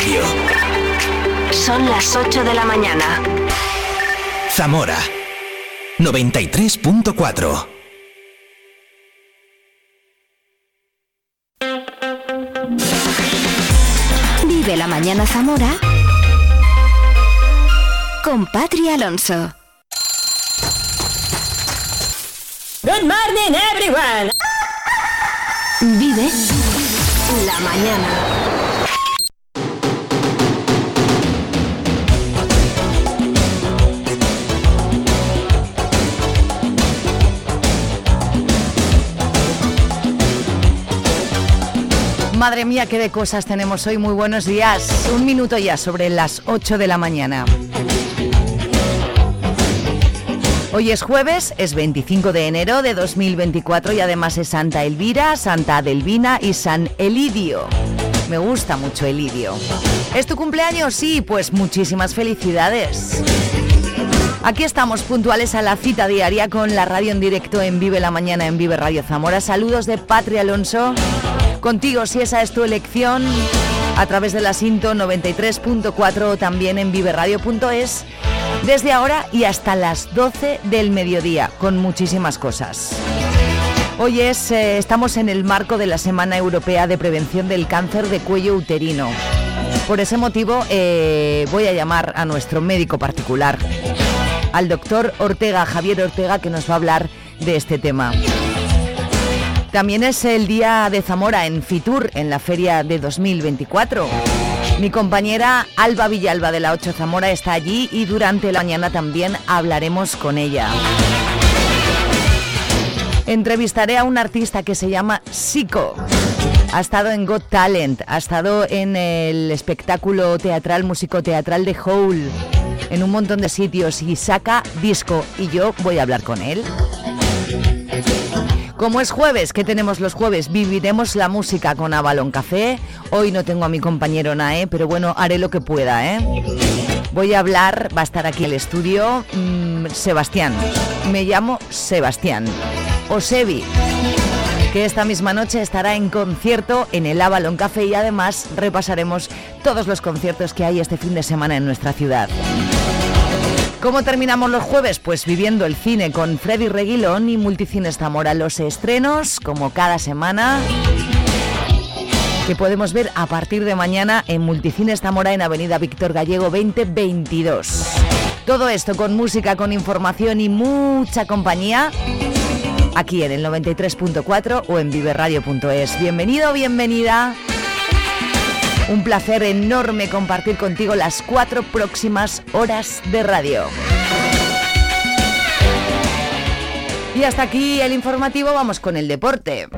Radio. Son las 8 de la mañana. Zamora 93.4. Vive la mañana Zamora con Patri Alonso. Good morning everyone. Vive la mañana. Madre mía, qué de cosas tenemos hoy. Muy buenos días. Un minuto ya sobre las 8 de la mañana. Hoy es jueves, es 25 de enero de 2024 y además es Santa Elvira, Santa Adelvina y San Elidio. Me gusta mucho Elidio. ¿Es tu cumpleaños? Sí, pues muchísimas felicidades. Aquí estamos puntuales a la cita diaria con la radio en directo en Vive la Mañana en Vive Radio Zamora. Saludos de Patria Alonso. Contigo, si esa es tu elección, a través de la Cinto 93.4 o también en viveradio.es, desde ahora y hasta las 12 del mediodía, con muchísimas cosas. Hoy es, eh, estamos en el marco de la Semana Europea de Prevención del Cáncer de Cuello Uterino. Por ese motivo eh, voy a llamar a nuestro médico particular, al doctor Ortega, Javier Ortega, que nos va a hablar de este tema. También es el día de Zamora en Fitur, en la feria de 2024. Mi compañera Alba Villalba de la 8 Zamora está allí y durante la mañana también hablaremos con ella. Entrevistaré a un artista que se llama Sico. Ha estado en Got Talent, ha estado en el espectáculo teatral, músico-teatral de Howl, en un montón de sitios y saca disco y yo voy a hablar con él. Como es jueves, ¿qué tenemos los jueves? Viviremos la música con Avalon Café. Hoy no tengo a mi compañero Nae, pero bueno, haré lo que pueda, ¿eh? Voy a hablar, va a estar aquí el estudio, mmm, Sebastián. Me llamo Sebastián. O Sebi, que esta misma noche estará en concierto en el Avalon Café y además repasaremos todos los conciertos que hay este fin de semana en nuestra ciudad. ¿Cómo terminamos los jueves? Pues viviendo el cine con Freddy Reguilón y Multicines Zamora. Los estrenos, como cada semana, que podemos ver a partir de mañana en Multicines Zamora en Avenida Víctor Gallego 2022. Todo esto con música, con información y mucha compañía aquí en el 93.4 o en viveradio.es. Bienvenido, bienvenida. Un placer enorme compartir contigo las cuatro próximas horas de radio. Y hasta aquí el informativo, vamos con el deporte.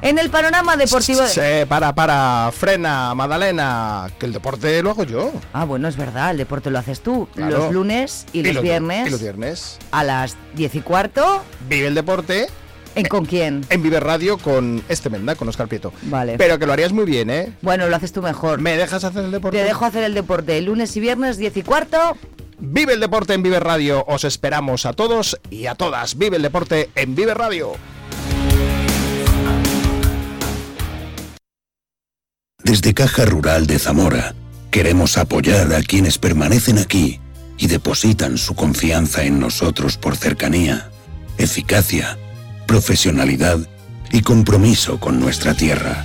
En el panorama deportivo... Sí, para, para, frena, Madalena, que el deporte lo hago yo. Ah, bueno, es verdad, el deporte lo haces tú. Claro. Los lunes y, y los, los, viernes. Y los viernes. A las diez y cuarto. Vive el deporte ¿En con quién? En Viver Radio con este Menda, con Oscar Prieto. Vale. Pero que lo harías muy bien, ¿eh? Bueno, lo haces tú mejor. ¿Me dejas hacer el deporte? Te dejo hacer el deporte. Lunes y viernes, 10 y cuarto. Vive el deporte en Viver Radio. Os esperamos a todos y a todas. Vive el deporte en Viver Radio. Desde Caja Rural de Zamora, queremos apoyar a quienes permanecen aquí y depositan su confianza en nosotros por cercanía, eficacia, profesionalidad y compromiso con nuestra tierra.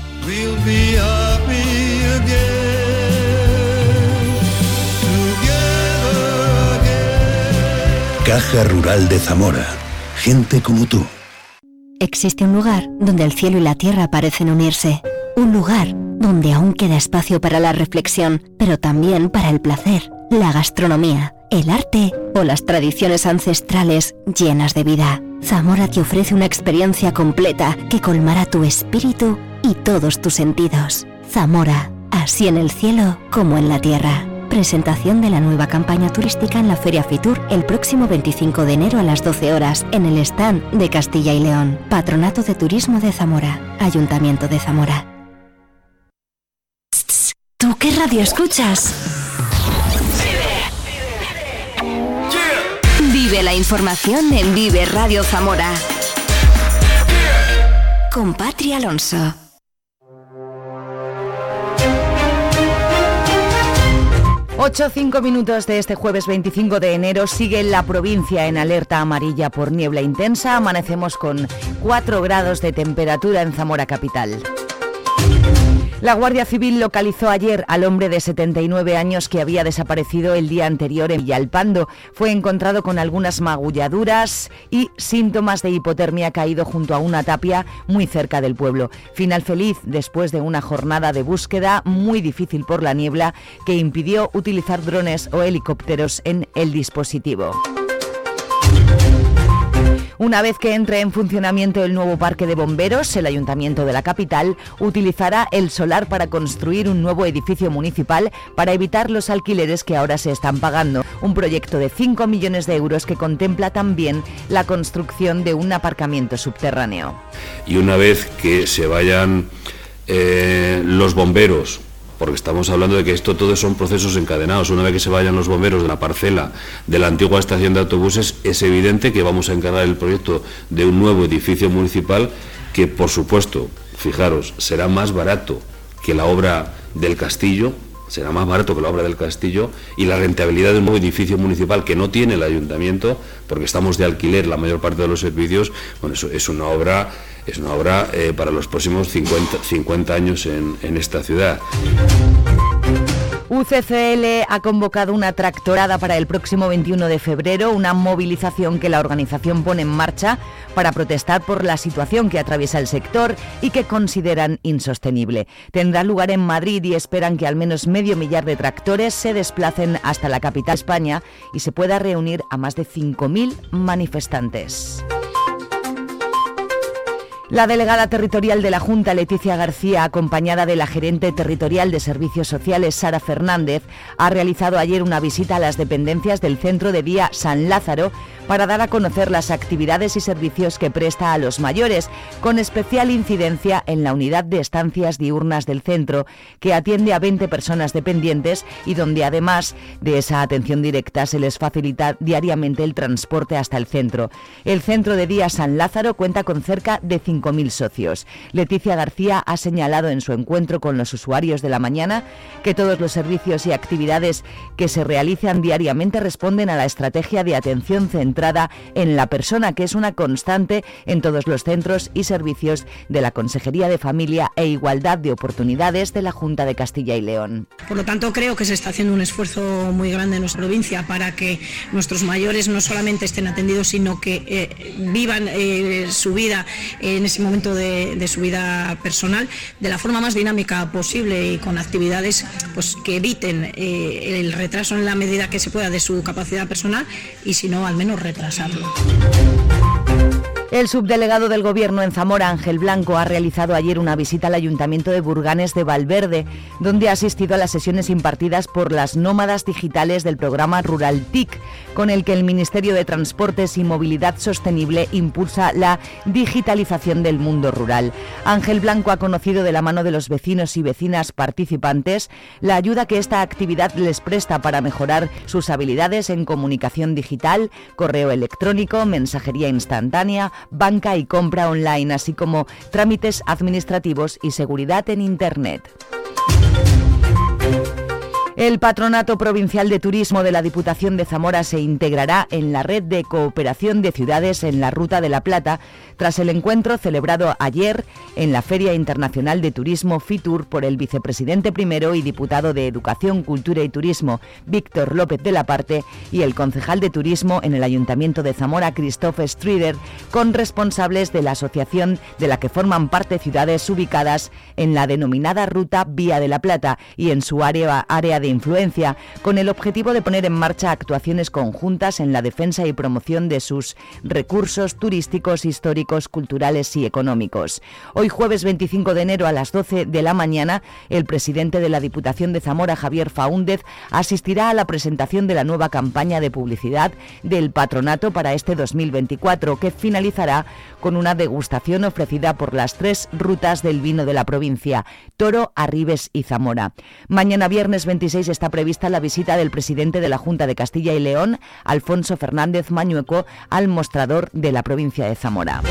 Caja Rural de Zamora. Gente como tú. Existe un lugar donde el cielo y la tierra parecen unirse. Un lugar donde aún queda espacio para la reflexión, pero también para el placer, la gastronomía, el arte o las tradiciones ancestrales llenas de vida. Zamora te ofrece una experiencia completa que colmará tu espíritu y todos tus sentidos. Zamora, así en el cielo como en la tierra. Presentación de la nueva campaña turística en la Feria Fitur el próximo 25 de enero a las 12 horas en el stand de Castilla y León. Patronato de Turismo de Zamora. Ayuntamiento de Zamora. ¿Tú qué radio escuchas? Vive la información en Vive Radio Zamora. Con Patria Alonso. 8 5 minutos de este jueves 25 de enero sigue la provincia en alerta amarilla por niebla intensa. Amanecemos con 4 grados de temperatura en Zamora capital. La Guardia Civil localizó ayer al hombre de 79 años que había desaparecido el día anterior en Villalpando. Fue encontrado con algunas magulladuras y síntomas de hipotermia caído junto a una tapia muy cerca del pueblo. Final feliz después de una jornada de búsqueda muy difícil por la niebla que impidió utilizar drones o helicópteros en el dispositivo. Una vez que entre en funcionamiento el nuevo parque de bomberos, el ayuntamiento de la capital utilizará el solar para construir un nuevo edificio municipal para evitar los alquileres que ahora se están pagando. Un proyecto de 5 millones de euros que contempla también la construcción de un aparcamiento subterráneo. Y una vez que se vayan eh, los bomberos porque estamos hablando de que esto todo son procesos encadenados. Una vez que se vayan los bomberos de la parcela de la antigua estación de autobuses, es evidente que vamos a encargar el proyecto de un nuevo edificio municipal que, por supuesto, fijaros, será más barato que la obra del castillo, será más barato que la obra del castillo y la rentabilidad de un nuevo edificio municipal que no tiene el ayuntamiento, porque estamos de alquiler la mayor parte de los servicios, bueno, eso es una obra es una obra eh, para los próximos 50, 50 años en, en esta ciudad. UCCL ha convocado una tractorada para el próximo 21 de febrero, una movilización que la organización pone en marcha para protestar por la situación que atraviesa el sector y que consideran insostenible. Tendrá lugar en Madrid y esperan que al menos medio millar de tractores se desplacen hasta la capital España y se pueda reunir a más de 5.000 manifestantes. La delegada territorial de la Junta, Leticia García, acompañada de la gerente territorial de Servicios Sociales, Sara Fernández, ha realizado ayer una visita a las dependencias del Centro de Día San Lázaro para dar a conocer las actividades y servicios que presta a los mayores, con especial incidencia en la unidad de estancias diurnas del centro, que atiende a 20 personas dependientes y donde además de esa atención directa se les facilita diariamente el transporte hasta el centro. El Centro de Día San Lázaro cuenta con cerca de 5.000 socios. Leticia García ha señalado en su encuentro con los usuarios de la mañana que todos los servicios y actividades que se realizan diariamente responden a la estrategia de atención centrada en la persona, que es una constante en todos los centros y servicios de la Consejería de Familia e Igualdad de Oportunidades de la Junta de Castilla y León. Por lo tanto, creo que se está haciendo un esfuerzo muy grande en nuestra provincia para que nuestros mayores no solamente estén atendidos, sino que eh, vivan eh, su vida en ese momento de, su vida personal de la forma más dinámica posible y con actividades pues, que eviten eh, el retraso en la medida que se pueda de su capacidad personal y si no, al menos retrasarlo. El subdelegado del Gobierno en Zamora, Ángel Blanco, ha realizado ayer una visita al Ayuntamiento de Burganes de Valverde, donde ha asistido a las sesiones impartidas por las nómadas digitales del programa Rural TIC, con el que el Ministerio de Transportes y Movilidad Sostenible impulsa la digitalización del mundo rural. Ángel Blanco ha conocido de la mano de los vecinos y vecinas participantes la ayuda que esta actividad les presta para mejorar sus habilidades en comunicación digital, correo electrónico, mensajería instantánea, banca y compra online, así como trámites administrativos y seguridad en Internet. El Patronato Provincial de Turismo de la Diputación de Zamora se integrará en la red de cooperación de ciudades en la Ruta de la Plata tras el encuentro celebrado ayer en la Feria Internacional de Turismo FITUR por el vicepresidente primero y diputado de Educación, Cultura y Turismo, Víctor López de la Parte, y el concejal de Turismo en el Ayuntamiento de Zamora, Christophe Strider, con responsables de la asociación de la que forman parte ciudades ubicadas en la denominada Ruta Vía de la Plata y en su área, área de influencia, con el objetivo de poner en marcha actuaciones conjuntas en la defensa y promoción de sus recursos turísticos, históricos, culturales y económicos. Hoy jueves 25 de enero a las 12 de la mañana, el presidente de la Diputación de Zamora, Javier Faúndez, asistirá a la presentación de la nueva campaña de publicidad del patronato para este 2024, que finalizará con una degustación ofrecida por las tres rutas del vino de la provincia, Toro, Arribes y Zamora. Mañana viernes 26 está prevista la visita del presidente de la Junta de Castilla y León, Alfonso Fernández Mañueco, al mostrador de la provincia de Zamora.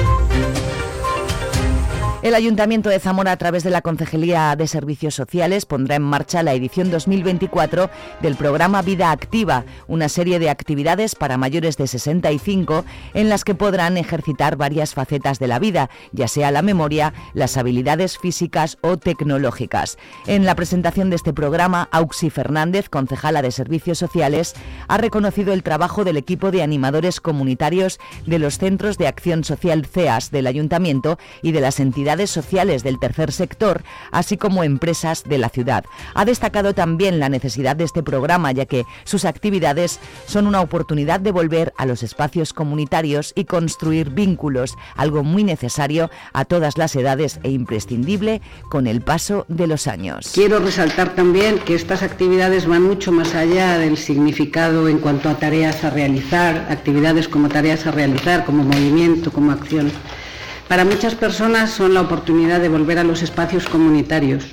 El Ayuntamiento de Zamora, a través de la Concejalía de Servicios Sociales, pondrá en marcha la edición 2024 del programa Vida Activa, una serie de actividades para mayores de 65 en las que podrán ejercitar varias facetas de la vida, ya sea la memoria, las habilidades físicas o tecnológicas. En la presentación de este programa, Auxi Fernández, concejala de Servicios Sociales, ha reconocido el trabajo del equipo de animadores comunitarios de los Centros de Acción Social CEAS del Ayuntamiento y de las entidades sociales del tercer sector, así como empresas de la ciudad. Ha destacado también la necesidad de este programa, ya que sus actividades son una oportunidad de volver a los espacios comunitarios y construir vínculos, algo muy necesario a todas las edades e imprescindible con el paso de los años. Quiero resaltar también que estas actividades van mucho más allá del significado en cuanto a tareas a realizar, actividades como tareas a realizar, como movimiento, como acción. Para muchas personas son la oportunidad de volver a los espacios comunitarios,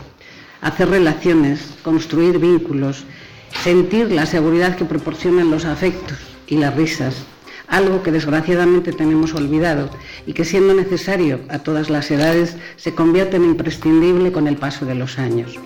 hacer relaciones, construir vínculos, sentir la seguridad que proporcionan los afectos y las risas, algo que desgraciadamente tenemos olvidado y que siendo necesario a todas las edades se convierte en imprescindible con el paso de los años.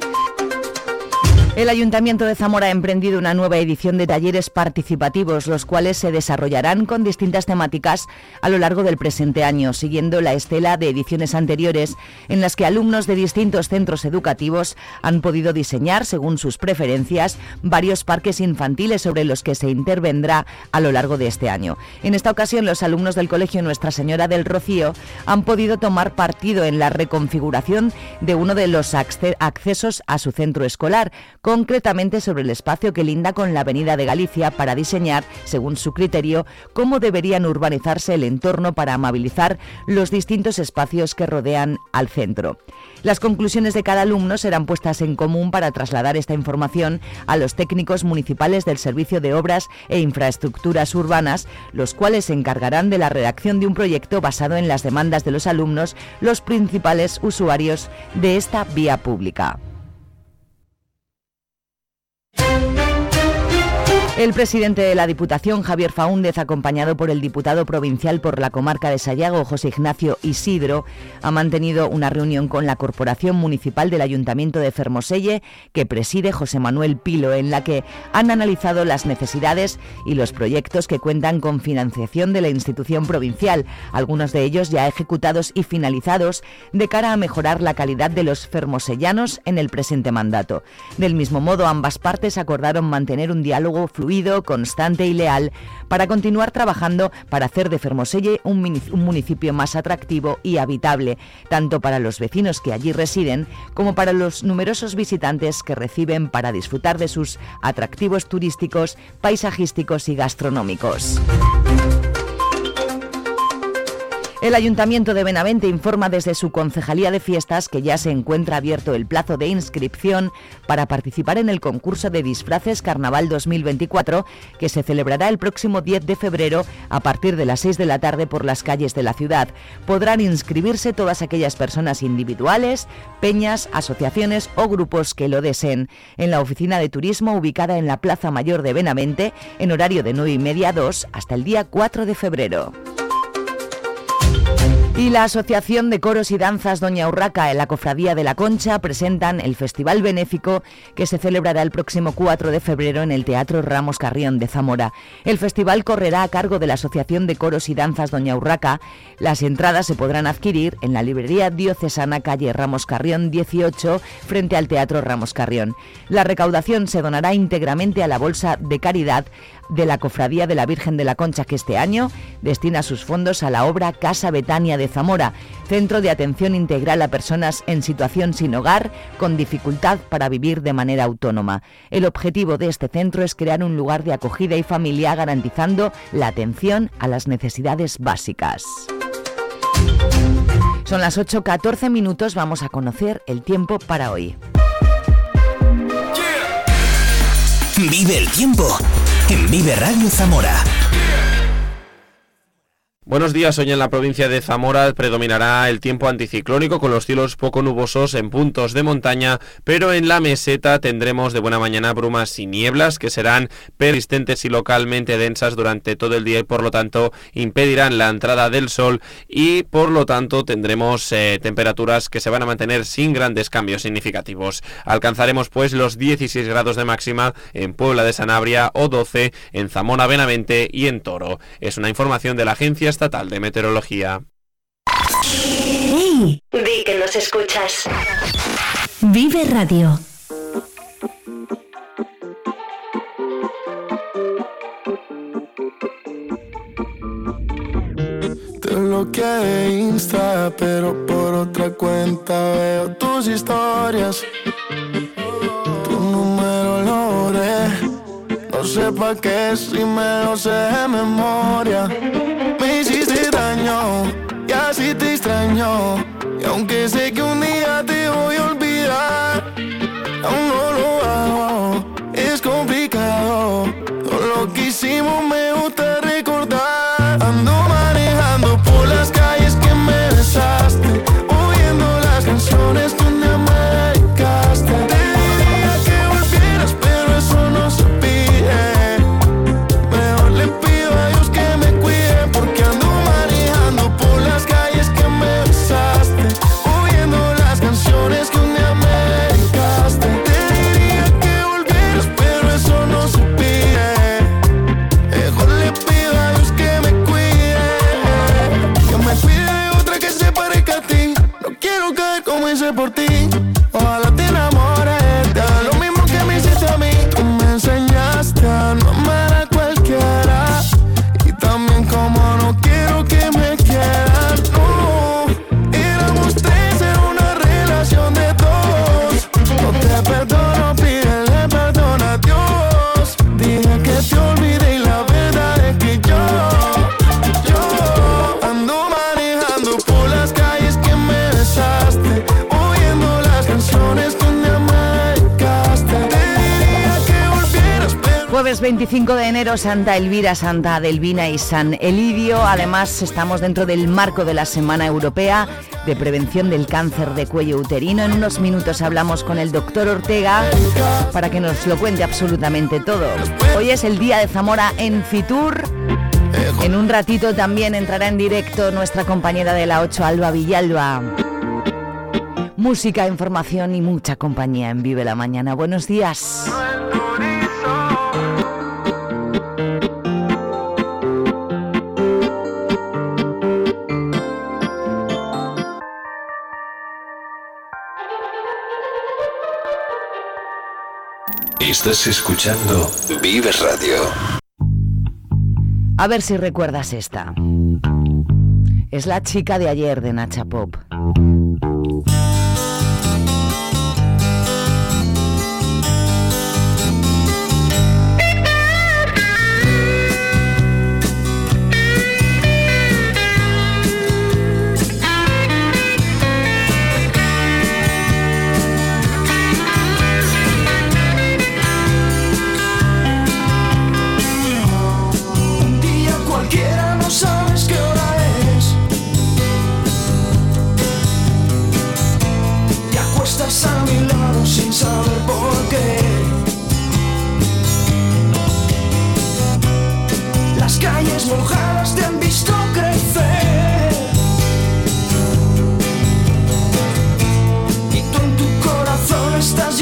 El Ayuntamiento de Zamora ha emprendido una nueva edición de talleres participativos, los cuales se desarrollarán con distintas temáticas a lo largo del presente año, siguiendo la estela de ediciones anteriores en las que alumnos de distintos centros educativos han podido diseñar, según sus preferencias, varios parques infantiles sobre los que se intervendrá a lo largo de este año. En esta ocasión, los alumnos del Colegio Nuestra Señora del Rocío han podido tomar partido en la reconfiguración de uno de los accesos a su centro escolar, concretamente sobre el espacio que linda con la Avenida de Galicia para diseñar, según su criterio, cómo deberían urbanizarse el entorno para amabilizar los distintos espacios que rodean al centro. Las conclusiones de cada alumno serán puestas en común para trasladar esta información a los técnicos municipales del Servicio de Obras e Infraestructuras Urbanas, los cuales se encargarán de la redacción de un proyecto basado en las demandas de los alumnos, los principales usuarios de esta vía pública. El presidente de la Diputación, Javier Faúndez, acompañado por el diputado provincial por la comarca de Sayago, José Ignacio Isidro, ha mantenido una reunión con la Corporación Municipal del Ayuntamiento de Fermoselle, que preside José Manuel Pilo, en la que han analizado las necesidades y los proyectos que cuentan con financiación de la institución provincial, algunos de ellos ya ejecutados y finalizados, de cara a mejorar la calidad de los fermosellanos en el presente mandato. Del mismo modo, ambas partes acordaron mantener un diálogo fluido constante y leal para continuar trabajando para hacer de Fermoselle un, municipio más atractivo y habitable, tanto para los vecinos que allí residen como para los numerosos visitantes que reciben para disfrutar de sus atractivos turísticos, paisajísticos y gastronómicos. El Ayuntamiento de Benavente informa desde su Concejalía de Fiestas que ya se encuentra abierto el plazo de inscripción para participar en el concurso de disfraces Carnaval 2024 que se celebrará el próximo 10 de febrero a partir de las 6 de la tarde por las calles de la ciudad. Podrán inscribirse todas aquellas personas individuales, peñas, asociaciones o grupos que lo deseen en la oficina de turismo ubicada en la Plaza Mayor de Benavente en horario de 9 y media a 2 hasta el día 4 de febrero. Y la Asociación de Coros y Danzas Doña Urraca en la Cofradía de la Concha presentan el Festival Benéfico que se celebrará el próximo 4 de febrero en el Teatro Ramos Carrión de Zamora. El festival correrá a cargo de la Asociación de Coros y Danzas Doña Urraca. Las entradas se podrán adquirir en la librería diocesana calle Ramos Carrión 18 frente al Teatro Ramos Carrión. La recaudación se donará íntegramente a la Bolsa de Caridad de la Cofradía de la Virgen de la Concha, que este año destina sus fondos a la obra Casa Betania de Zamora, centro de atención integral a personas en situación sin hogar, con dificultad para vivir de manera autónoma. El objetivo de este centro es crear un lugar de acogida y familia garantizando la atención a las necesidades básicas. Son las 8.14 minutos, vamos a conocer el tiempo para hoy. Vive el tiempo en Vive Radio Zamora Buenos días, hoy en la provincia de Zamora predominará el tiempo anticiclónico con los cielos poco nubosos en puntos de montaña, pero en la meseta tendremos de buena mañana brumas y nieblas que serán persistentes y localmente densas durante todo el día y por lo tanto impedirán la entrada del sol y por lo tanto tendremos eh, temperaturas que se van a mantener sin grandes cambios significativos. Alcanzaremos pues los 16 grados de máxima en Puebla de Sanabria o 12 en Zamora Benavente y en Toro. Es una información de la Agencia Estatal de Meteorología. ¡Hey! Di que nos escuchas. Vive Radio. Te bloqueé de Insta, pero por otra cuenta veo tus historias. Tu número lo No sé pa' qué si me lo sé de memoria y así te extraño. Y aunque sé que un día te voy a olvidar, Jueves 25 de enero, Santa Elvira, Santa Adelvina y San Elidio. Además, estamos dentro del marco de la Semana Europea de Prevención del Cáncer de Cuello Uterino. En unos minutos hablamos con el doctor Ortega para que nos lo cuente absolutamente todo. Hoy es el día de Zamora en Fitur. En un ratito también entrará en directo nuestra compañera de la 8, Alba Villalba. Música, información y mucha compañía en Vive la Mañana. Buenos días. Estás escuchando Vive Radio. A ver si recuerdas esta. Es la chica de ayer de Nacha Pop. saber. Las calles mojadas te han visto crecer. Y tú en tu corazón estás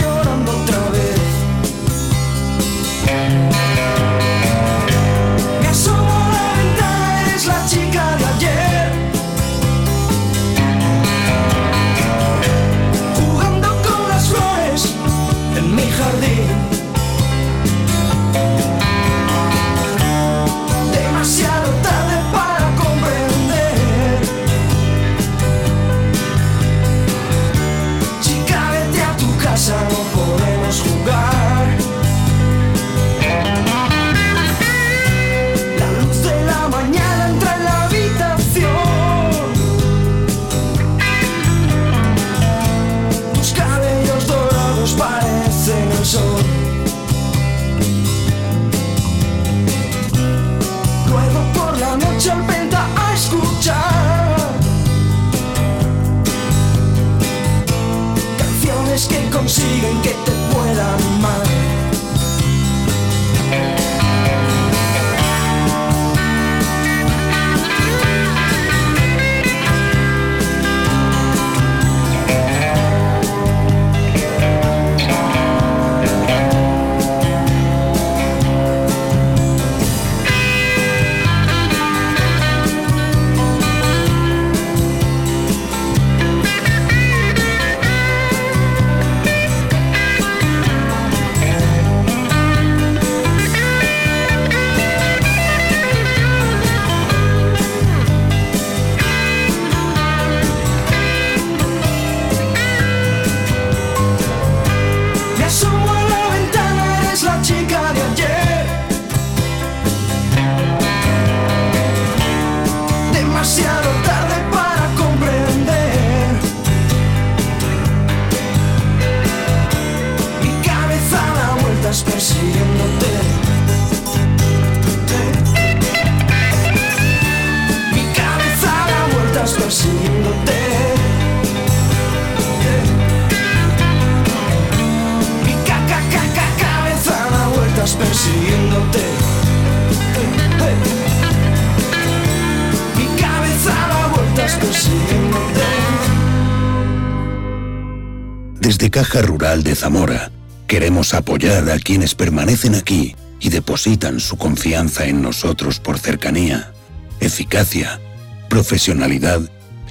Caja Rural de Zamora, queremos apoyar a quienes permanecen aquí y depositan su confianza en nosotros por cercanía, eficacia, profesionalidad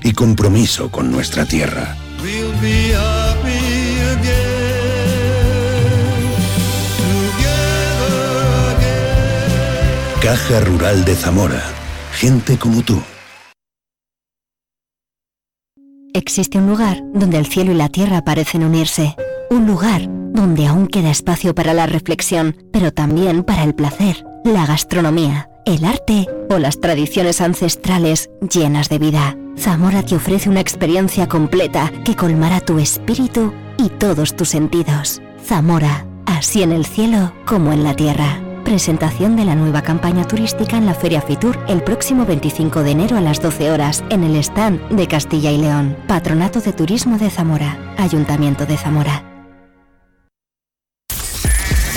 y compromiso con nuestra tierra. We'll be happy again. Together again. Caja Rural de Zamora, gente como tú. Existe un lugar donde el cielo y la tierra parecen unirse. Un lugar donde aún queda espacio para la reflexión, pero también para el placer, la gastronomía, el arte o las tradiciones ancestrales llenas de vida. Zamora te ofrece una experiencia completa que colmará tu espíritu y todos tus sentidos. Zamora, así en el cielo como en la tierra. Presentación de la nueva campaña turística en la Feria Fitur el próximo 25 de enero a las 12 horas en el stand de Castilla y León. Patronato de Turismo de Zamora. Ayuntamiento de Zamora.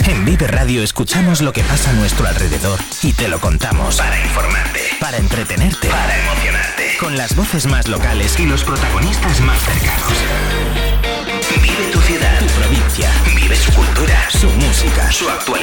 En Vive Radio escuchamos lo que pasa a nuestro alrededor y te lo contamos. Para informarte, para entretenerte, para emocionarte. Con las voces más locales y los protagonistas más cercanos. Vive tu ciudad, tu provincia. Vive su cultura, su música, su actualidad,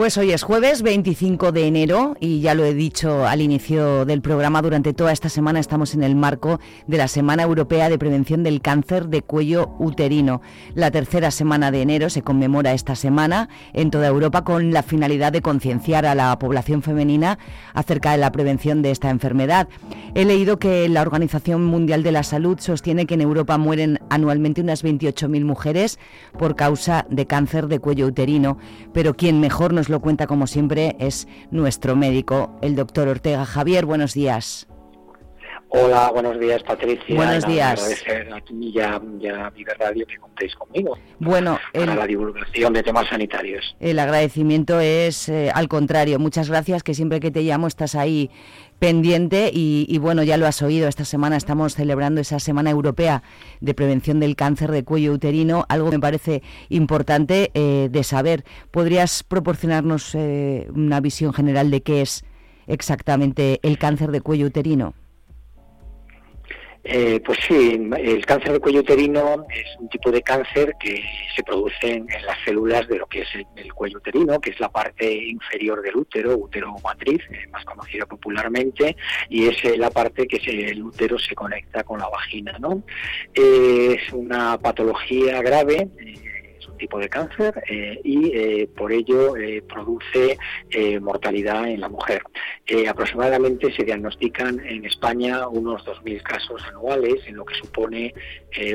Pues hoy es jueves 25 de enero y ya lo he dicho al inicio del programa, durante toda esta semana estamos en el marco de la Semana Europea de Prevención del Cáncer de Cuello Uterino. La tercera semana de enero se conmemora esta semana en toda Europa con la finalidad de concienciar a la población femenina acerca de la prevención de esta enfermedad. He leído que la Organización Mundial de la Salud sostiene que en Europa mueren anualmente unas 28.000 mujeres por causa de cáncer de cuello uterino, pero quien mejor nos lo cuenta como siempre es nuestro médico, el doctor Ortega. Javier, buenos días. Hola, buenos días Patricia. Buenos días. Agradecer a ti y a, y a Vive Radio que contéis conmigo Bueno, para el, la divulgación de temas sanitarios. el agradecimiento es eh, al contrario. Muchas gracias, que siempre que te llamo estás ahí pendiente y, y bueno, ya lo has oído, esta semana estamos celebrando esa Semana Europea de Prevención del Cáncer de Cuello Uterino, algo que me parece importante eh, de saber. ¿Podrías proporcionarnos eh, una visión general de qué es exactamente el cáncer de cuello uterino? Eh, pues sí, el cáncer de cuello uterino es un tipo de cáncer que se produce en, las células de lo que es el, el cuello uterino, que es la parte inferior del útero, útero matriz, eh, más conocida popularmente, y es eh, la parte que se- el útero se conecta con la vagina. ¿no? Eh, es una patología grave. Tipo de cáncer eh, y eh, por ello eh, produce mortalidad en la mujer. Aproximadamente se diagnostican en España unos 2.000 casos anuales, en lo que supone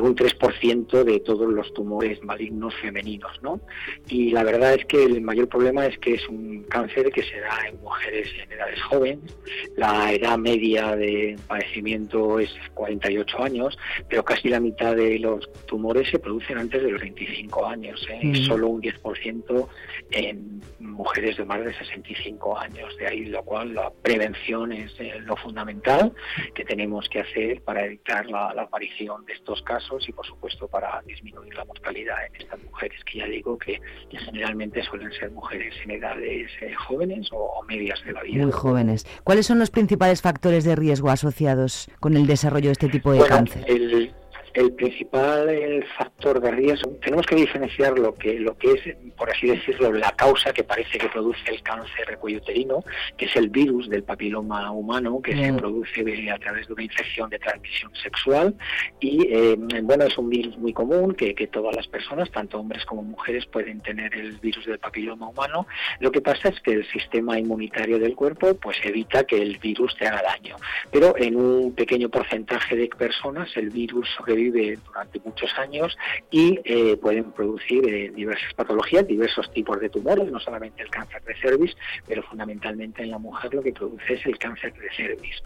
un 3% de todos los tumores malignos femeninos. ¿no? Y la verdad es que el mayor problema es que es un cáncer que se da en mujeres en edades jóvenes. La edad media de padecimiento es 48 años, pero casi la mitad de los tumores se producen antes de los 25 años ¿eh? y Mm. solo un 10% en mujeres de más de 65 años. De ahí lo cual la prevención es eh, lo fundamental que tenemos que hacer para evitar la, la aparición de estos casos y por supuesto para disminuir la mortalidad en estas mujeres que ya digo que, que generalmente suelen ser mujeres en edades eh, jóvenes o, o medias de la vida. Muy jóvenes. ¿Cuáles son los principales factores de riesgo asociados con el desarrollo de este tipo de Bueno, cáncer? el, el principal factor de riesgo, tenemos que diferenciar lo que, lo que es, por así decirlo, la causa que parece que produce el cáncer cuello uterino, que es el virus del papiloma humano, que se Mm. produce a través de una infección de transmisión sexual. Y eh, bueno, es un virus muy común que, que todas las personas, tanto hombres como mujeres, pueden tener el virus del papiloma humano. Lo que pasa es que el sistema inmunitario del cuerpo pues evita que el virus te haga daño. Pero en un pequeño porcentaje de personas el virus sobrevive sobrevive durante muchos años y pueden producir diversas patologías, diversos tipos de tumores, no solamente el cáncer de cervix, pero fundamentalmente en la mujer lo que produce es el cáncer de cervix.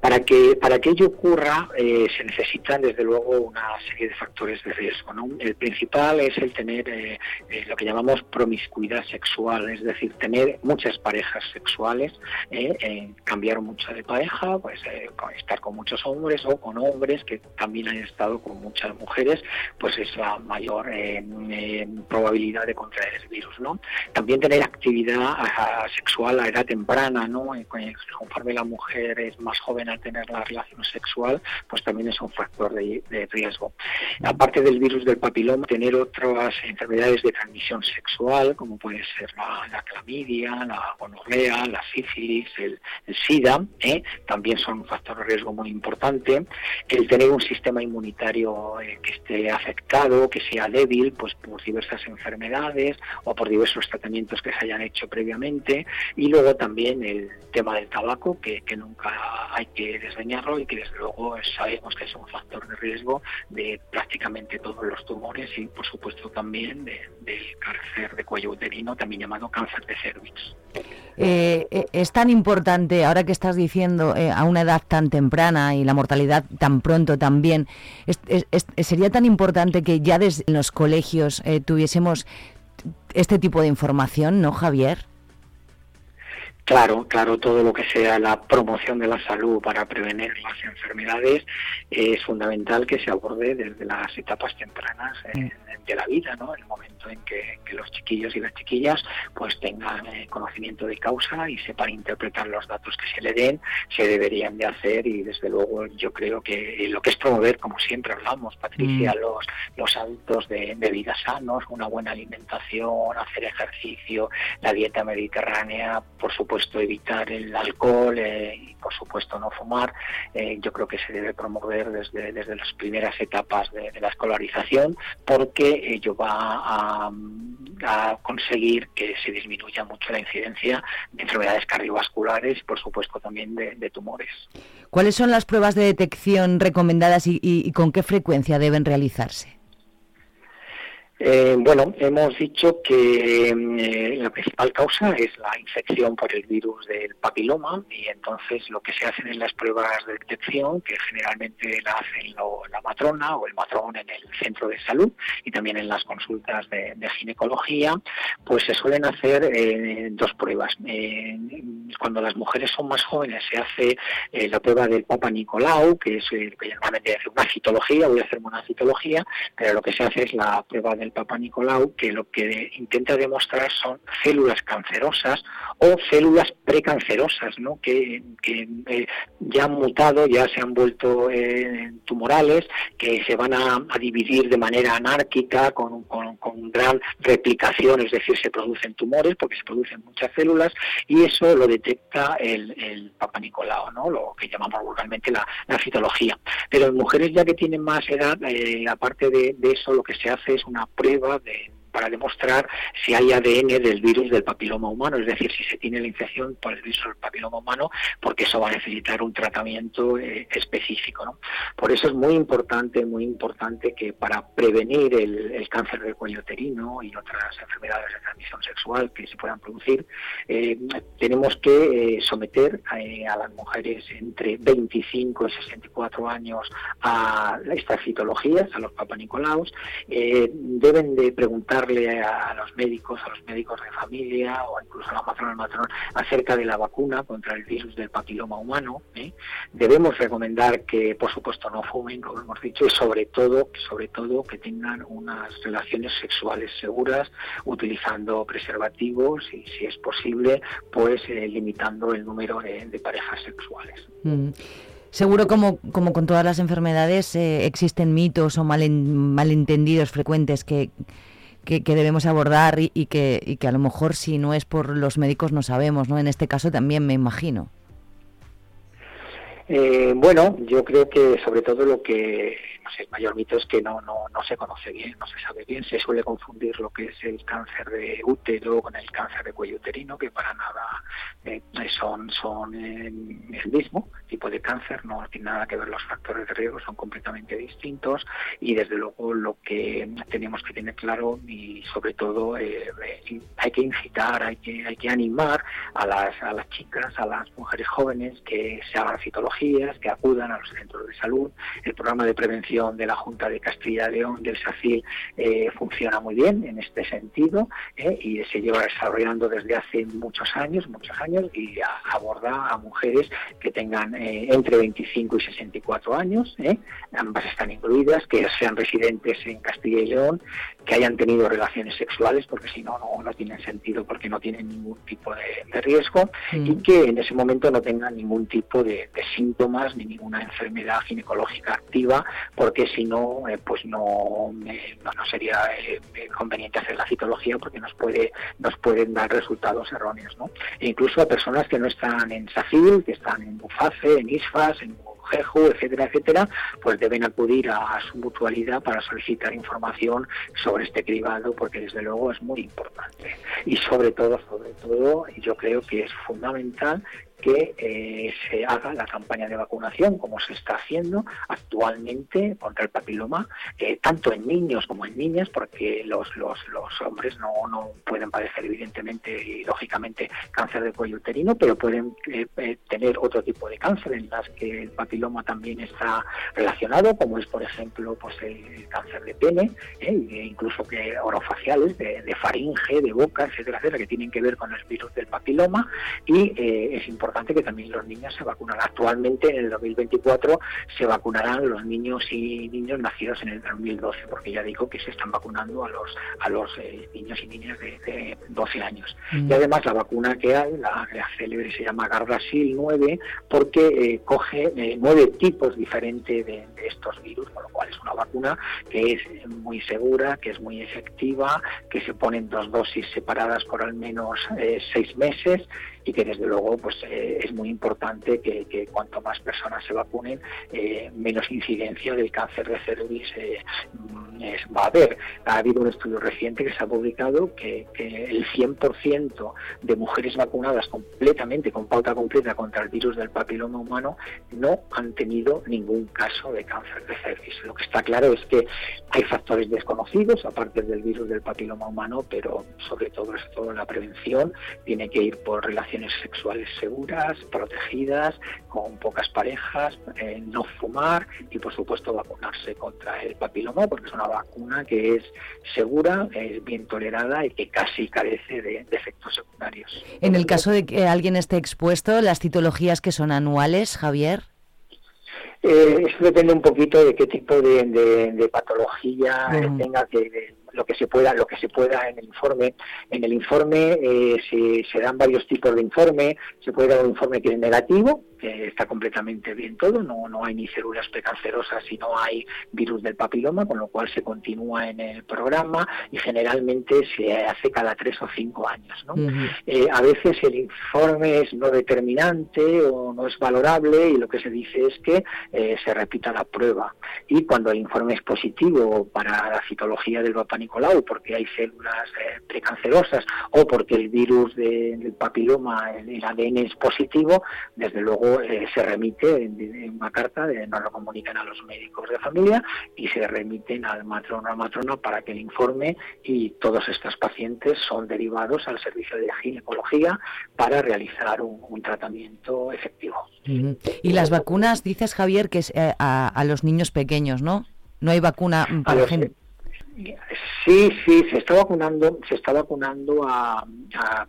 Para que, para que ello ocurra se necesitan desde luego una serie de factores de riesgo. El principal es el tener lo que llamamos promiscuidad sexual, es decir, tener muchas parejas sexuales, cambiar mucho de pareja, pues estar con muchos hombres o con hombres que también han estado con muchas mujeres, pues es la mayor eh, eh, probabilidad de contraer el virus. También tener actividad sexual a edad temprana. Eh, conforme la mujer es más joven al tener la relación sexual, pues también es un factor de, riesgo. Aparte del virus del papiloma, tener otras enfermedades de transmisión sexual, como puede ser la, clamidia, la gonorrea, la sífilis, el, SIDA, también son un factor de riesgo muy importante. El tener un sistema inmunitario eh, que esté afectado, que sea débil, pues por diversas enfermedades o por diversos tratamientos que se hayan hecho previamente. Y luego también el tema del tabaco, que, nunca hay que desdeñarlo y que desde luego sabemos que es un factor de riesgo de prácticamente todos los tumores y por supuesto también del cáncer de cuello uterino, también llamado cáncer de cervix. Eh, eh, es tan importante, ahora que estás diciendo, a una edad tan temprana y la mortalidad tan pronto también, sería tan importante que ya desde los colegios eh, tuviésemos este tipo de información, ¿no, Javier? Claro, claro, todo lo que sea la promoción de la salud para prevenir las enfermedades es fundamental que se aborde desde las etapas tempranas de la vida, ¿no? El momento en que, los chiquillos y las chiquillas pues tengan eh, conocimiento de causa y sepan interpretar los datos que se le den, se deberían de hacer y desde luego yo creo que lo que es promover, como siempre hablamos, Patricia, mm. los, los hábitos de, vida sanos, una buena alimentación, hacer ejercicio, la dieta mediterránea, por supuesto evitar el alcohol eh, y por supuesto no fumar, eh, yo creo que se debe promover desde, desde las primeras etapas de la escolarización porque ello va a, conseguir que se disminuya mucho la incidencia de enfermedades cardiovasculares y, por supuesto, también de, tumores. ¿Cuáles son las pruebas de detección recomendadas y con qué frecuencia deben realizarse? Eh, bueno, hemos dicho que eh, la principal causa es la infección por el virus del papiloma y entonces lo que se hacen en las pruebas de detección, que generalmente la hacen la matrona o el matrón en el centro de salud y también en las consultas de, ginecología, pues se suelen hacer eh, dos pruebas. cuando las mujeres son más jóvenes se hace la prueba del Papa Nicolau, que es que normalmente hace una citología, voy a hacer una citología, pero lo que se hace es la prueba del Papa Nicolau, que lo que intenta demostrar son células cancerosas o células precancerosas, ¿no? que, eh, ya han mutado, ya se han vuelto eh, tumorales, que se van a, dividir de manera anárquica, con, con, gran replicación, es decir, se producen tumores porque se producen muchas células, y eso lo detecta el, el Papa Nicolau, ¿no? lo que llamamos vulgarmente la, citología. Pero en mujeres ya que tienen más edad, eh, aparte de eso, lo que se hace es una prueba de, para demostrar si hay ADN del virus del papiloma humano, es decir, si se tiene la infección por el virus del papiloma humano, porque eso va a necesitar un tratamiento eh, específico. ¿no? Por eso es muy importante, muy importante que para prevenir el, cáncer del cuello uterino y otras enfermedades de transmisión sexual que se puedan producir, eh, tenemos que eh, someter a, las mujeres entre 25 y 64 años a estas citologías, a los papanicolaos, deben de preguntar a los médicos, a los médicos de familia o incluso a la matrona al matrón acerca de la vacuna contra el virus del papiloma humano. ¿eh? Debemos recomendar que, por supuesto, no fumen, como hemos dicho, y sobre todo, sobre todo que tengan unas relaciones sexuales seguras, utilizando preservativos y, si es posible, pues eh, limitando el número de, parejas sexuales. Mm. Seguro como, como con todas las enfermedades eh, existen mitos o malentendidos frecuentes que, que, debemos abordar y, que, y que a lo mejor si no es por los médicos no sabemos, ¿no? En este caso también me imagino. Eh, bueno, yo creo que sobre todo lo que el mayor mito es que no, no, no se conoce bien, no se sabe bien, se suele confundir lo que es el cáncer de útero con el cáncer de cuello uterino, que para nada eh, son, son eh, el mismo tipo de cáncer, no tiene nada que ver los factores de riesgo, son completamente distintos y desde luego lo que tenemos que tener claro y sobre todo eh, hay que incitar, hay que, hay que animar a las, a las chicas, a las mujeres jóvenes que se hagan citologías, que acudan a los centros de salud. El programa de prevención de la Junta de Castilla y León del SACIL eh, funciona muy bien en este sentido eh, y se lleva desarrollando desde hace muchos años, muchos años y aborda a mujeres que tengan eh, entre 25 y 64 años, ambas están incluidas, que sean residentes en Castilla y León, que hayan tenido relaciones sexuales, porque si no, no, no tienen sentido, porque no tienen ningún tipo de, riesgo, y mm. que en ese momento no tengan ningún tipo de, síntomas ni ninguna enfermedad ginecológica activa, porque si no, eh, pues no, eh, no, sería eh, conveniente hacer la citología porque nos puede nos pueden dar resultados erróneos. ¿no? E incluso a personas que no están en SAFIL, que están en BUFACE, en ISFAS, en GEJU, etcétera, etcétera, pues deben acudir a, su mutualidad para solicitar información sobre este cribado, porque desde luego es muy importante. Y sobre todo, sobre todo, yo creo que es fundamental que eh, se haga la campaña de vacunación como se está haciendo actualmente contra el papiloma, eh, tanto en niños como en niñas, porque los, los, hombres no, no, pueden padecer evidentemente y lógicamente cáncer de cuello uterino, pero pueden eh, tener otro tipo de cáncer en las que el papiloma también está relacionado, como es por ejemplo pues el cáncer de pene, e incluso que orofaciales, de, de, faringe, de boca, etcétera, etcétera, que tienen que ver con el virus del papiloma y es importante que también los niños se vacunan. Actualmente, en el 2024, se vacunarán los niños y niños nacidos en el 2012, porque ya digo que se están vacunando a los a los eh, niños y niñas de, 12 años. Mm. Y además la vacuna que hay, la, célebre, se llama Gardasil 9, porque eh, coge eh, nueve tipos diferentes de, de, estos virus, con lo cual es una vacuna que es muy segura, que es muy efectiva, que se ponen dos dosis separadas por al menos seis meses y que desde luego pues eh, es muy importante que, cuanto más personas se vacunen eh, menos incidencia del cáncer de cervix eh, va a haber. Ha habido un estudio reciente que se ha publicado que, el 100% de mujeres vacunadas completamente, con pauta completa contra el virus del papiloma humano, no han tenido ningún caso de cáncer de cervix. Lo que está claro es que hay factores desconocidos, aparte del virus del papiloma humano, pero sobre todo esto, la prevención tiene que ir por relaciones sexuales seguras, protegidas, con pocas parejas, eh, no fumar y por supuesto vacunarse contra el papiloma, porque es una vacuna que es segura, es bien tolerada y que casi carece de, efectos secundarios. En el caso de que alguien esté expuesto, las citologías que son anuales, Javier. Eh, eso depende un poquito de qué tipo de, patología tenga que lo que se pueda lo que se pueda en el informe en el informe eh, se, se, dan varios tipos de informe se puede dar un informe que es negativo está completamente bien todo, no, no hay ni células precancerosas y no hay virus del papiloma, con lo cual se continúa en el programa y generalmente se hace cada tres o cinco años. ¿no? Eh, a veces el informe es no determinante o no es valorable y lo que se dice es que eh, se repita la prueba. Y cuando el informe es positivo para la citología del Papa Nicolau, porque hay células eh, precancerosas o porque el virus del papiloma, el ADN es positivo, desde luego eh, se remite en, una carta, de, nos lo comunican a los médicos de familia y se remiten al matrono o matrona para que el informe y todos estos pacientes son derivados al servicio de ginecología para realizar un, tratamiento efectivo. Y las vacunas, dices Javier, que es eh, a, los niños pequeños, ¿no? No hay vacuna para gente. Sí, sí, se está vacunando, se está vacunando a,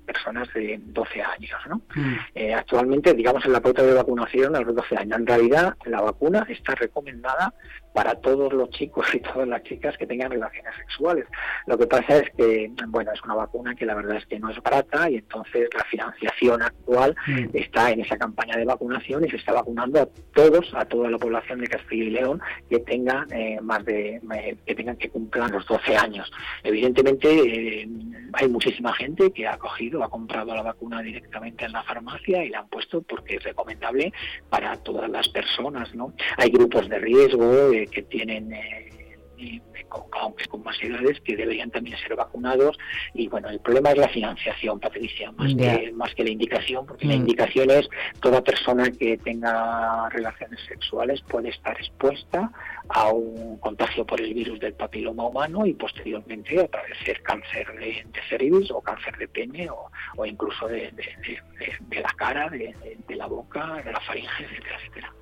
personas de 12 años, ¿no? Mm. Eh, actualmente, digamos, en la pauta de vacunación a los 12 años. En realidad, la vacuna está recomendada para todos los chicos y todas las chicas que tengan relaciones sexuales. Lo que pasa es que, bueno, es una vacuna que la verdad es que no es barata y entonces la financiación actual mm. está en esa campaña de vacunación y se está vacunando a todos, a toda la población de Castilla y León que tengan eh, más de, eh, que tengan que cumplir los 12 años. Evidentemente eh, hay muchísima gente que ha cogido, ha comprado la vacuna directamente en la farmacia y la han puesto porque es recomendable para todas las personas, ¿no? Hay grupos de riesgo, que, tienen aunque con más edades, que deberían también ser vacunados. Y bueno, el problema es la financiación, Patricia, más, que, más que la indicación, porque la mm. indicación es toda persona que tenga relaciones sexuales puede estar expuesta a un contagio por el virus del papiloma humano y posteriormente a padecer cáncer de, cervix o cáncer de pene o, incluso de, la cara, de, la boca, de la faringe, etcétera, etcétera.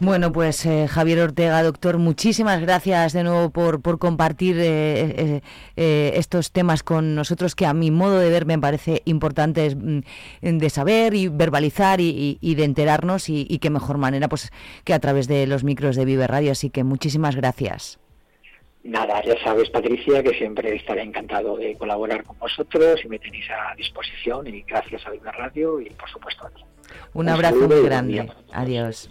Bueno, pues eh, Javier Ortega, doctor, muchísimas gracias de nuevo por, por compartir eh, eh, estos temas con nosotros que a mi modo de ver me parece importante mm, de saber y verbalizar y, de enterarnos y, qué mejor manera pues que a través de los micros de Vive Radio. Así que muchísimas gracias. Nada, ya sabes, Patricia, que siempre estaré encantado de colaborar con vosotros y me tenéis a disposición y gracias a Vive Radio y por supuesto a ti. Un, abrazo muy grande. Adiós.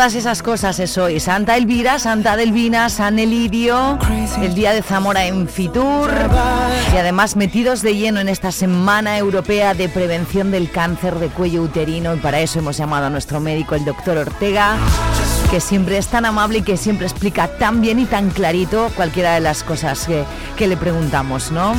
Todas esas cosas es hoy. Santa Elvira, Santa Delvina, San Elidio el día de Zamora en Fitur. Y además metidos de lleno en esta Semana Europea de Prevención del Cáncer de Cuello Uterino. Y para eso hemos llamado a nuestro médico el doctor Ortega que siempre es tan amable y que siempre explica tan bien y tan clarito cualquiera de las cosas que, que le preguntamos, ¿no?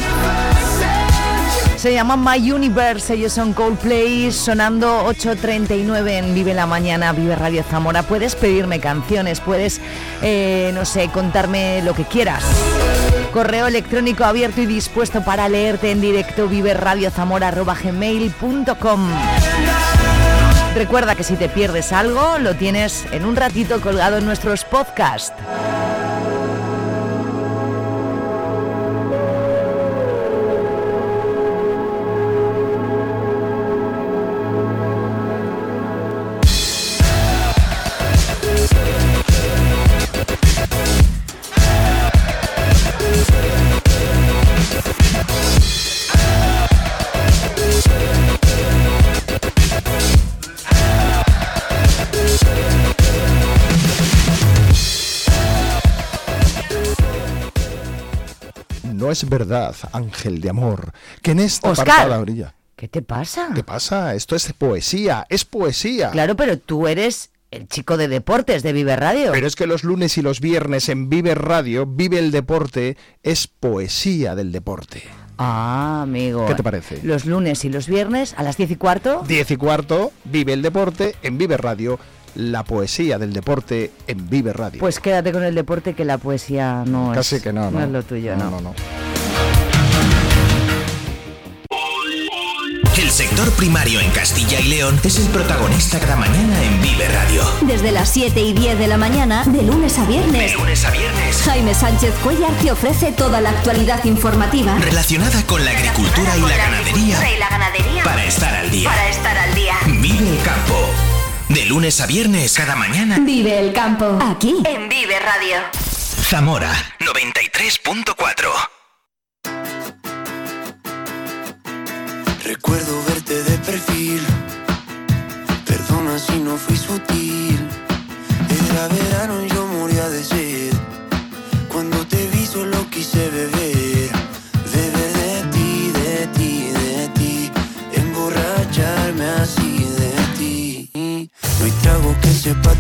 Se llama My Universe, ellos son Coldplay, sonando 8.39 en Vive la Mañana, Vive Radio Zamora. Puedes pedirme canciones, puedes, eh, no sé, contarme lo que quieras. Correo electrónico abierto y dispuesto para leerte en directo, viveradiozamora.gmail.com Recuerda que si te pierdes algo, lo tienes en un ratito colgado en nuestros podcasts. Es verdad, ángel de amor, que en esta Oscar, ¿Qué te pasa? ¿Qué pasa? Esto es poesía, es poesía. Claro, pero tú eres el chico de deportes de Vive Radio. Pero es que los lunes y los viernes en Vive Radio, Vive el Deporte, es poesía del deporte. Ah, amigo. ¿Qué te parece? Los lunes y los viernes a las 10 y cuarto. 10 y cuarto, vive el deporte en Vive Radio, la poesía del deporte en Vive Radio. Pues quédate con el deporte que la poesía no Casi es. que no, no. es lo tuyo, no. no, no. El sector primario en Castilla y León es el protagonista cada mañana en Vive Radio. Desde las 7 y 10 de la mañana, de lunes a viernes. De lunes a viernes. Jaime Sánchez Cuellar te ofrece toda la actualidad informativa. Relacionada con la agricultura y la ganadería. y la ganadería. Para estar al día. Para estar al día. Vive el campo. De lunes a viernes cada mañana. Vive el campo. Aquí. En Vive Radio. Zamora 93.4. Recuerdo verte de perfil. Perdona si no fui sutil. Era verano y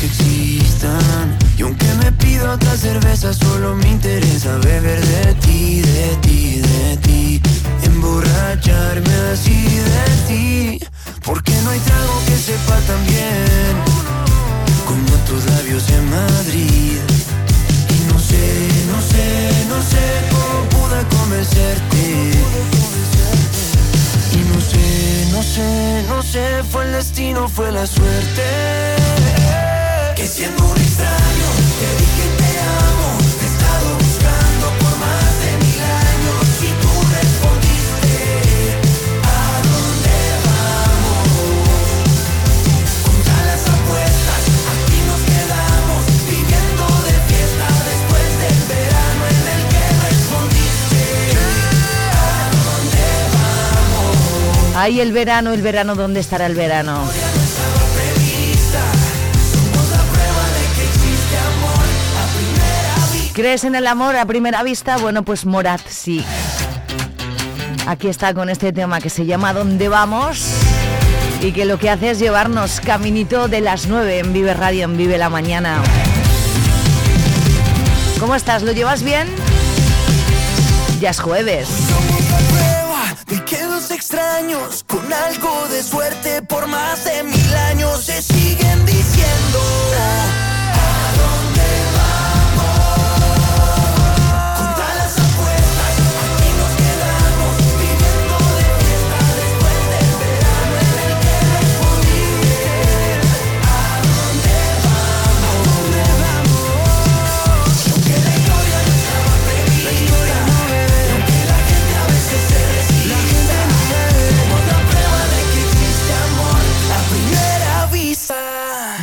que existan. Y aunque me pido otra cerveza, solo me interesa beber de ti, de ti, de ti. Emborracharme así de ti. Porque no hay trago que sepa tan bien como tus labios en Madrid. Y no sé, no sé, no sé cómo pude convencerte. Y no sé, no sé, no sé, fue el destino, fue la suerte. Que siendo un extraño, te dije te amo, te he estado buscando por más de mil años y tú respondiste. ¿A dónde vamos? Contra las apuestas, aquí nos quedamos viviendo de fiesta después del verano en el que respondiste. ¿A dónde vamos? Ay, el verano, el verano, ¿dónde estará el verano? ¿Crees en el amor a primera vista? Bueno, pues Morat sí. Aquí está con este tema que se llama ¿Dónde vamos? Y que lo que hace es llevarnos caminito de las 9 en Vive Radio, en Vive la Mañana. ¿Cómo estás? ¿Lo llevas bien? Ya es jueves. de que los extraños con algo de suerte por más de mil años se siguen diciendo.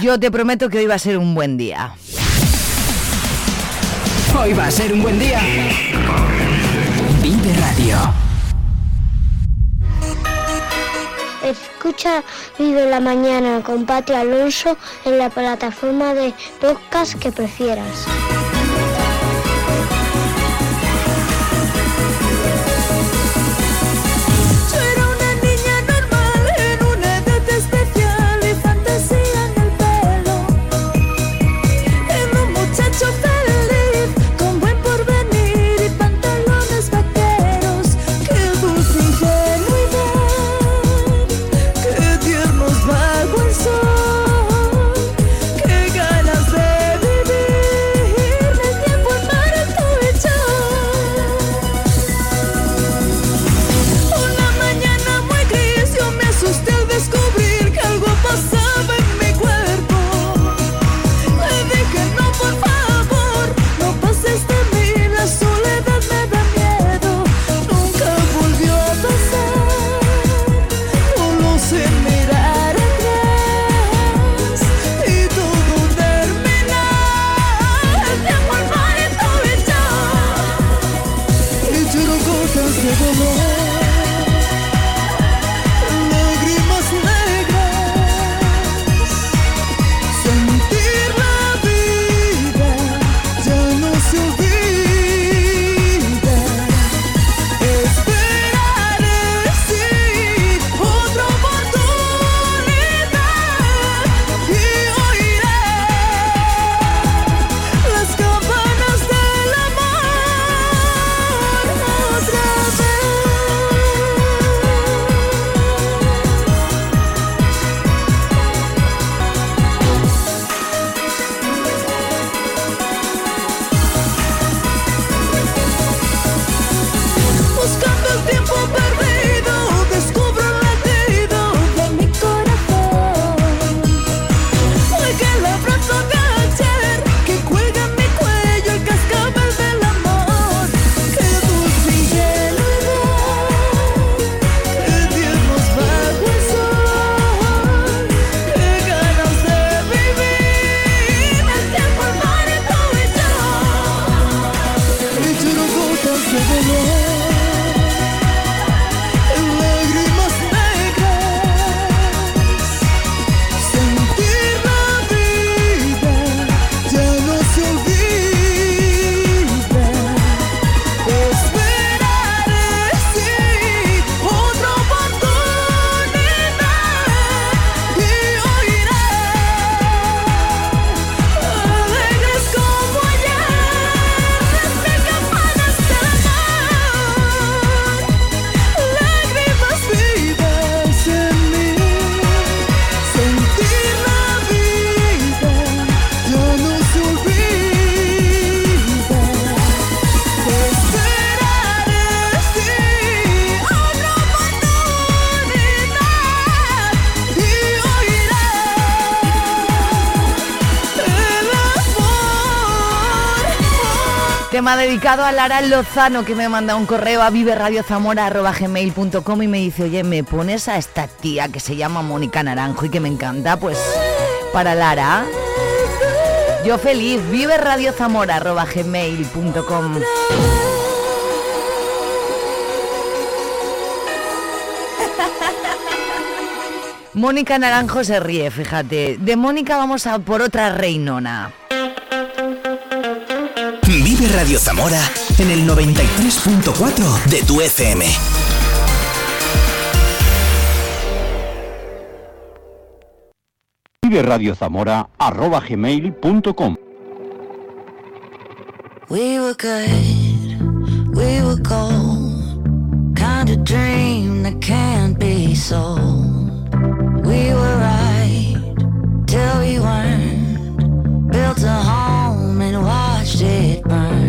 Yo te prometo que hoy va a ser un buen día. Hoy va a ser un buen día. Vive Radio. Escucha Vive la Mañana con Pati Alonso en la plataforma de podcast que prefieras. dedicado a Lara Lozano que me manda un correo a viveradiozamora.gmail.com y me dice, oye, me pones a esta tía que se llama Mónica Naranjo y que me encanta, pues para Lara. Yo feliz, viveradiozamora.gmail.com Mónica Naranjo se ríe, fíjate. De Mónica vamos a por otra reinona. Vive Radio Zamora en el 93.4 de tu FM. Vive Radio Zamora arroba gmail.com. We were good, we were gold, kind of dream that can't be sold. We were right till we it burns.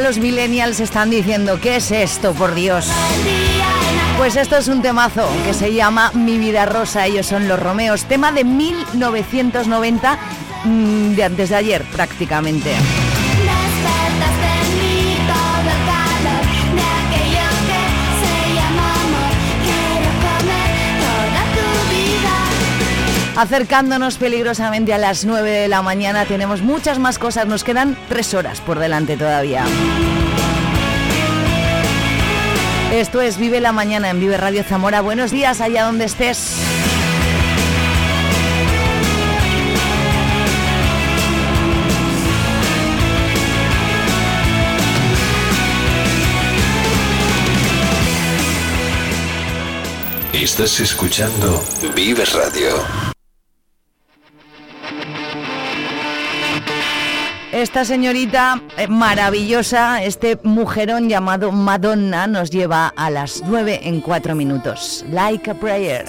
Los millennials están diciendo, ¿qué es esto, por Dios? Pues esto es un temazo que se llama Mi vida rosa, ellos son los Romeos, tema de 1990, mm, de antes de ayer prácticamente. Acercándonos peligrosamente a las 9 de la mañana, tenemos muchas más cosas, nos quedan tres horas por delante todavía. Esto es Vive la Mañana en Vive Radio Zamora. Buenos días allá donde estés. Estás escuchando Vive Radio. Esta señorita eh, maravillosa, este mujerón llamado Madonna, nos lleva a las 9 en 4 minutos. Like a prayer.